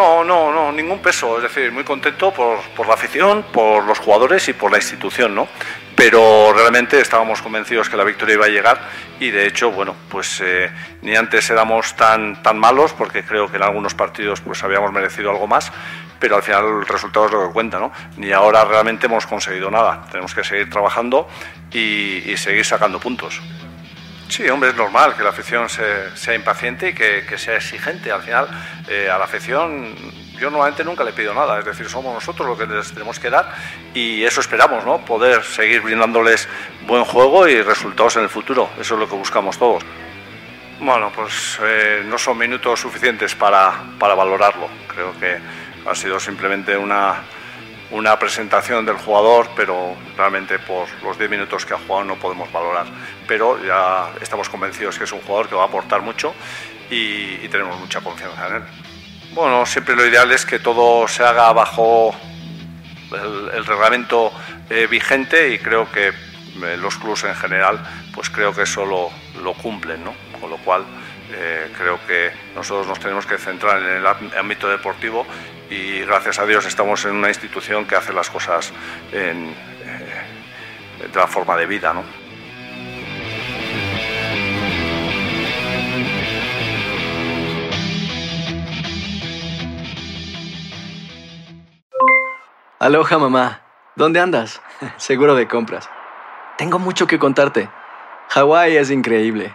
No, no, no, ningún peso. Es decir, muy contento por, por la afición, por los jugadores y por la institución, ¿no? Pero realmente estábamos convencidos que la victoria iba a llegar y de hecho, bueno, pues eh, ni antes éramos tan, tan malos porque creo que en algunos partidos pues habíamos merecido algo más, pero al final el resultado es lo que cuenta, ¿no? Ni ahora realmente hemos conseguido nada. Tenemos que seguir trabajando y, y seguir sacando puntos. Sí, hombre, es normal que la afición se- sea impaciente y que, sea exigente. Al final, eh, a la afición yo normalmente nunca le pido nada, es decir, somos nosotros los que les tenemos que dar y eso esperamos, ¿no? Poder seguir brindándoles buen juego y resultados en el futuro. Eso es lo que buscamos todos. Bueno, pues eh, no son minutos suficientes para, para valorarlo. Creo que ha sido simplemente una, una presentación del jugador, pero realmente por los 10 minutos que ha jugado no podemos valorar. Pero ya estamos convencidos que es un jugador que va a aportar mucho y, tenemos mucha confianza en él. Bueno, siempre lo ideal es que todo se haga bajo el, el reglamento eh, vigente y creo que eh, los clubes en general, pues creo que eso lo, lo cumplen, ¿no? Con lo cual eh, creo que nosotros nos tenemos que centrar en el ámb- ámbito deportivo y gracias a Dios estamos en una institución que hace las cosas en, eh, de la forma de vida, ¿no? Aloha mamá, ¿dónde andas? Seguro de compras. Tengo mucho que contarte. Hawái es increíble.